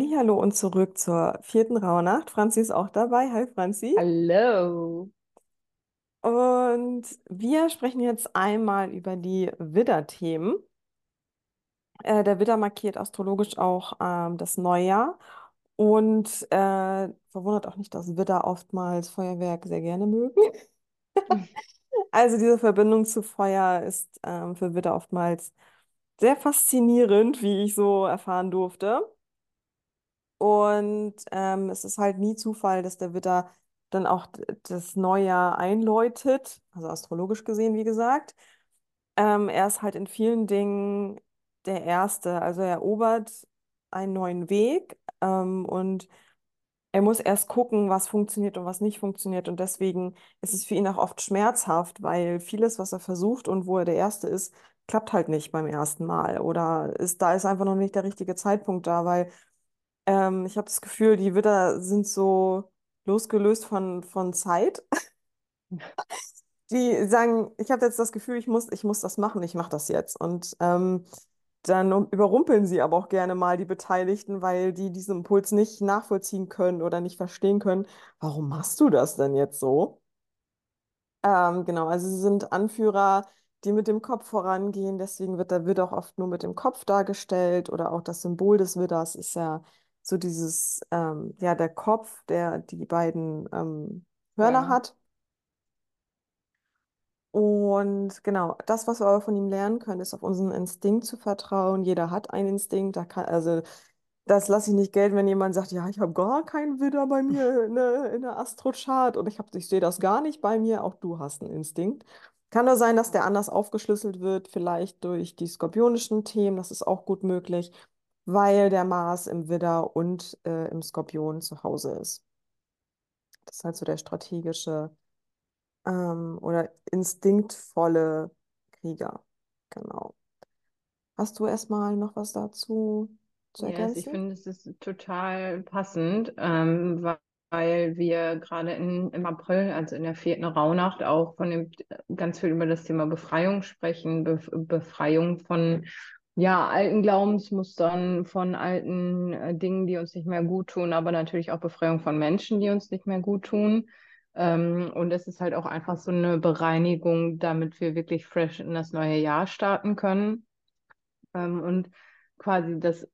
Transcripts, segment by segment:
Hallihallo und zurück zur vierten Rauhnacht. Franzi ist auch dabei. Hi Franzi. Hallo. Und wir sprechen jetzt einmal über die Widder-Themen. Äh, der Widder markiert astrologisch auch ähm, das Neujahr und äh, verwundert auch nicht, dass Widder oftmals Feuerwerk sehr gerne mögen. Also diese Verbindung zu Feuer ist ähm, für Widder oftmals sehr faszinierend, wie ich so erfahren durfte. Und ähm, es ist halt nie Zufall, dass der Widder dann auch das Neujahr einläutet, also astrologisch gesehen, wie gesagt. Ähm, er ist halt in vielen Dingen der Erste, also er erobert einen neuen Weg ähm, und er muss erst gucken, was funktioniert und was nicht funktioniert. Und deswegen ist es für ihn auch oft schmerzhaft, weil vieles, was er versucht und wo er der Erste ist, klappt halt nicht beim ersten Mal. Oder ist, da ist einfach noch nicht der richtige Zeitpunkt da, weil ähm, ich habe das Gefühl, die Widder sind so losgelöst von, von Zeit. Die sagen, ich habe jetzt das Gefühl, ich muss, ich muss das machen, ich mache das jetzt. Und ähm, dann um- überrumpeln sie aber auch gerne mal die Beteiligten, weil die diesen Impuls nicht nachvollziehen können oder nicht verstehen können. Warum machst du das denn jetzt so? Ähm, genau, also sie sind Anführer, die mit dem Kopf vorangehen. Deswegen wird der Widder auch oft nur mit dem Kopf dargestellt oder auch das Symbol des Widders ist ja so dieses, ähm, ja, der Kopf, der die beiden ähm, Hörner Ja. hat. Und genau, das, was wir aber von ihm lernen können, ist auf unseren Instinkt zu vertrauen. Jeder hat einen Instinkt. Da kann, also das lasse ich nicht gelten, wenn jemand sagt, ja, ich habe gar keinen Widder bei mir in der, in der Astrochart und ich hab, ich sehe das gar nicht bei mir. Auch du hast einen Instinkt. Kann nur sein, dass der anders aufgeschlüsselt wird, vielleicht durch die skorpionischen Themen. Das ist auch gut möglich, weil der Mars im Widder und äh, im Skorpion zu Hause ist. Das ist halt so der strategische ähm, oder instinktvolle Krieger. Genau. Hast du erstmal noch was dazu zu Yes, ich ergänzen? finde, es ist total passend, ähm, wa- weil wir gerade in, im April, also in der vierten Rauhnacht, auch von dem ganz viel über das Thema Befreiung sprechen, Bef Befreiung von ja, alten Glaubensmustern, von alten äh, Dingen, die uns nicht mehr gut tun, aber natürlich auch Befreiung von Menschen, die uns nicht mehr gut tun. Ähm, und es ist halt auch einfach so eine Bereinigung, damit wir wirklich fresh in das neue Jahr starten können. Ähm, und quasi das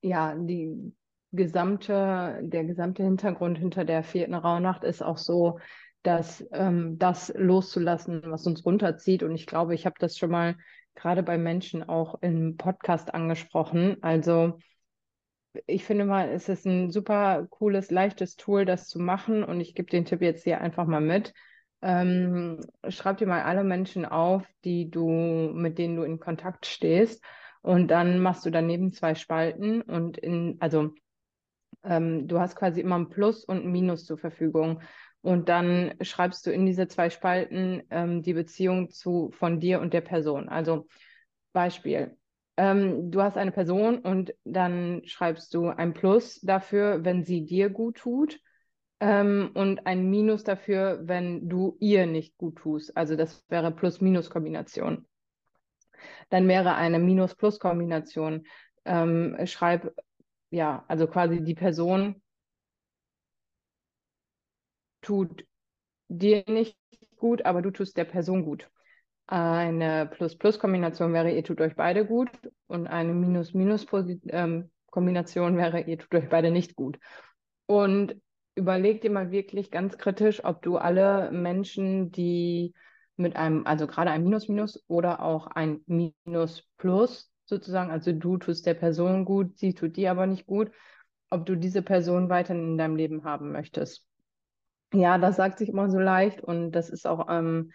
ja, die gesamte, der gesamte Hintergrund hinter der vierten Rauhnacht ist auch so, dass ähm, das loszulassen, was uns runterzieht. Und ich glaube, ich habe das schon mal gerade bei Menschen auch im Podcast angesprochen. Also ich finde mal, es ist ein super cooles, leichtes Tool, das zu machen. Und ich gebe den Tipp jetzt hier einfach mal mit. Ähm, schreib dir mal alle Menschen auf, die du, mit denen du in Kontakt stehst. Und dann machst du daneben zwei Spalten und in, also ähm, du hast quasi immer ein Plus und ein Minus zur Verfügung. Und dann schreibst du in diese zwei Spalten ähm, die Beziehung zu von dir und der Person. Also Beispiel. Ähm, du hast eine Person und dann schreibst du ein Plus dafür, wenn sie dir gut tut, ähm, und ein Minus dafür, wenn du ihr nicht gut tust. Also das wäre Plus-Minus-Kombination. Dann wäre eine Minus-Plus-Kombination. Ähm, schreib, ja, also quasi die Person tut dir nicht gut, aber du tust der Person gut. Eine Plus-Plus-Kombination wäre, ihr tut euch beide gut und eine Minus-Minus-Kombination wäre, ihr tut euch beide nicht gut. Und überleg dir mal wirklich ganz kritisch, ob du alle Menschen, die mit einem, also gerade ein Minus-Minus oder auch ein Minus-Plus sozusagen, also du tust der Person gut, sie tut dir aber nicht gut, ob du diese Person weiterhin in deinem Leben haben möchtest. Ja, das sagt sich immer so leicht und das ist auch ähm,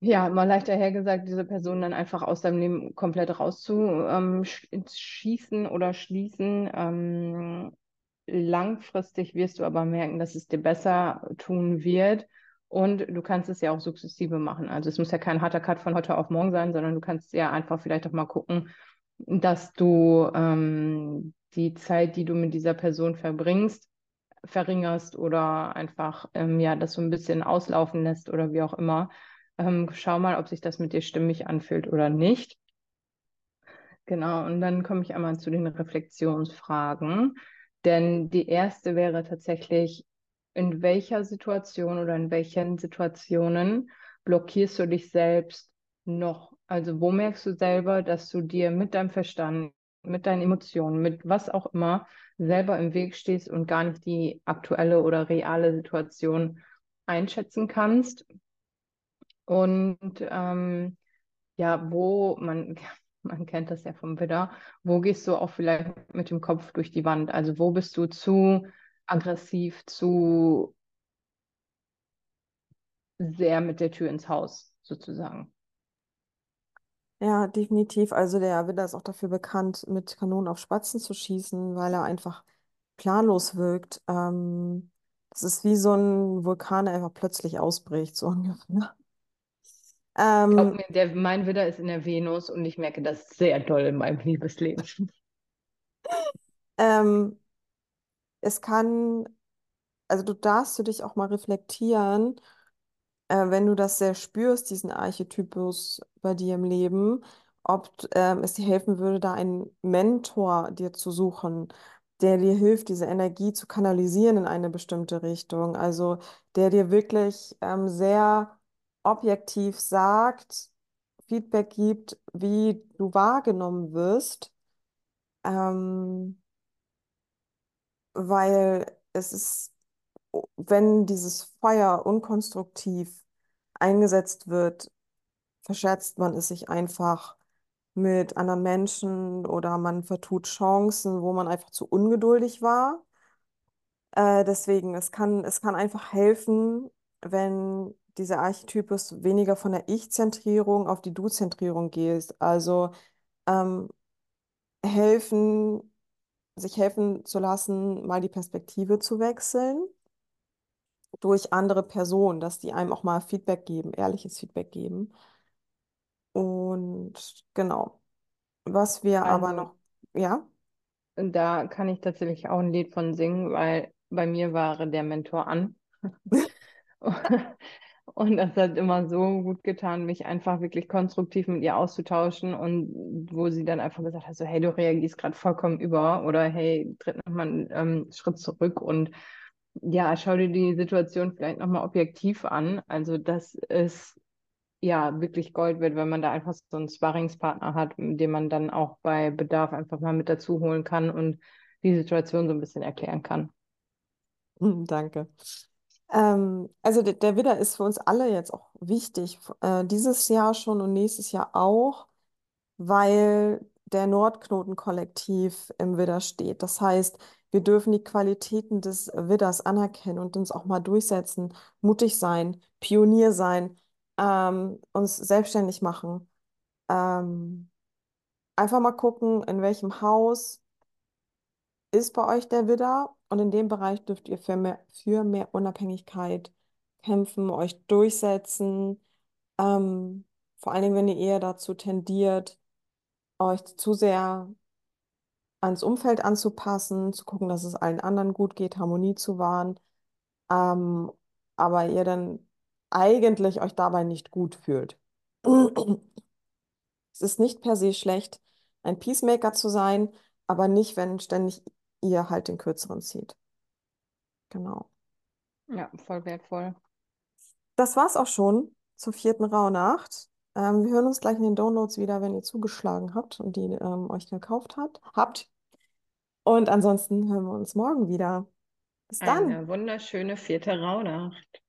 ja, mal leichter hergesagt, diese Person dann einfach aus deinem Leben komplett rauszuschießen oder schließen. Ähm, langfristig wirst du aber merken, dass es dir besser tun wird. Und du kannst es ja auch sukzessive machen. Also es muss ja kein harter Cut von heute auf morgen sein, sondern du kannst ja einfach vielleicht auch mal gucken, dass du ähm, die Zeit, die du mit dieser Person verbringst, verringerst oder einfach ähm, ja, das so ein bisschen auslaufen lässt oder wie auch immer. Ähm, schau mal, ob sich das mit dir stimmig anfühlt oder nicht. Genau, und dann komme ich einmal zu den Reflexionsfragen. Denn die erste wäre tatsächlich, in welcher Situation oder in welchen Situationen blockierst du dich selbst noch? Also wo merkst du selber, dass du dir mit deinem Verstand, mit deinen Emotionen, mit was auch immer selber im Weg stehst und gar nicht die aktuelle oder reale Situation einschätzen kannst? Und ähm, ja, wo man, man kennt das ja vom Widder, wo gehst du auch vielleicht mit dem Kopf durch die Wand? Also wo bist du zu aggressiv, zu sehr mit der Tür ins Haus sozusagen? Ja, definitiv. Also der Widder ist auch dafür bekannt, mit Kanonen auf Spatzen zu schießen, weil er einfach planlos wirkt. Ähm, das ist wie so ein Vulkan, der einfach plötzlich ausbricht, so ungefähr. Glaub Ähm, mir, der, mein Widder ist in der Venus und ich merke das sehr doll in meinem Liebesleben. ähm, es kann, also du darfst du dich auch mal reflektieren, äh, wenn du das sehr spürst, diesen Archetypus bei dir im Leben, ob ähm, es dir helfen würde, da einen Mentor dir zu suchen, der dir hilft, diese Energie zu kanalisieren in eine bestimmte Richtung. Also der dir wirklich ähm, sehr objektiv sagt, Feedback gibt, wie du wahrgenommen wirst. Ähm, weil es ist, wenn dieses Feuer unkonstruktiv eingesetzt wird, verschätzt man es sich einfach mit anderen Menschen oder man vertut Chancen, wo man einfach zu ungeduldig war. Äh, deswegen, es kann, es kann einfach helfen, wenn dieser Archetypus weniger von der Ich-Zentrierung auf die Du-Zentrierung geht. Also ähm, helfen, sich helfen zu lassen, mal die Perspektive zu wechseln durch andere Personen, dass die einem auch mal Feedback geben, ehrliches Feedback geben. Und genau, was wir aber Also noch, ja, da kann ich tatsächlich auch ein Lied von singen, weil bei mir war der Mentor an. Und das hat immer so gut getan, mich einfach wirklich konstruktiv mit ihr auszutauschen und wo sie dann einfach gesagt hat, so hey, du reagierst gerade vollkommen über oder hey, tritt nochmal einen ähm, Schritt zurück und ja, schau dir die Situation vielleicht nochmal objektiv an. Also das ist ja wirklich Gold wert, wenn man da einfach so einen Sparringspartner hat, den man dann auch bei Bedarf einfach mal mit dazu holen kann und die Situation so ein bisschen erklären kann. danke. Ähm, also der, der Widder ist für uns alle jetzt auch wichtig, äh, dieses Jahr schon und nächstes Jahr auch, weil der Nordknotenkollektiv im Widder steht. Das heißt, wir dürfen die Qualitäten des Widders anerkennen und uns auch mal durchsetzen, mutig sein, Pionier sein, ähm, uns selbstständig machen. Ähm, einfach mal gucken, in welchem Haus ist bei euch der Widder und in dem Bereich dürft ihr für mehr, für mehr Unabhängigkeit kämpfen, euch durchsetzen. Ähm, vor allen Dingen, wenn ihr eher dazu tendiert, euch zu sehr ans Umfeld anzupassen, zu gucken, dass es allen anderen gut geht, Harmonie zu wahren, ähm, aber ihr dann eigentlich euch dabei nicht gut fühlt. Es ist nicht per se schlecht, ein Peacemaker zu sein, aber nicht, wenn ständig ihr halt den Kürzeren zieht. Genau. Ja, voll wertvoll. Das war's auch schon zur vierten Rauhnacht. Ähm, wir hören uns gleich in den Downloads wieder, wenn ihr zugeschlagen habt und die ähm, euch gekauft habt, habt. Und ansonsten hören wir uns morgen wieder. Bis dann. Eine wunderschöne vierte Rauhnacht.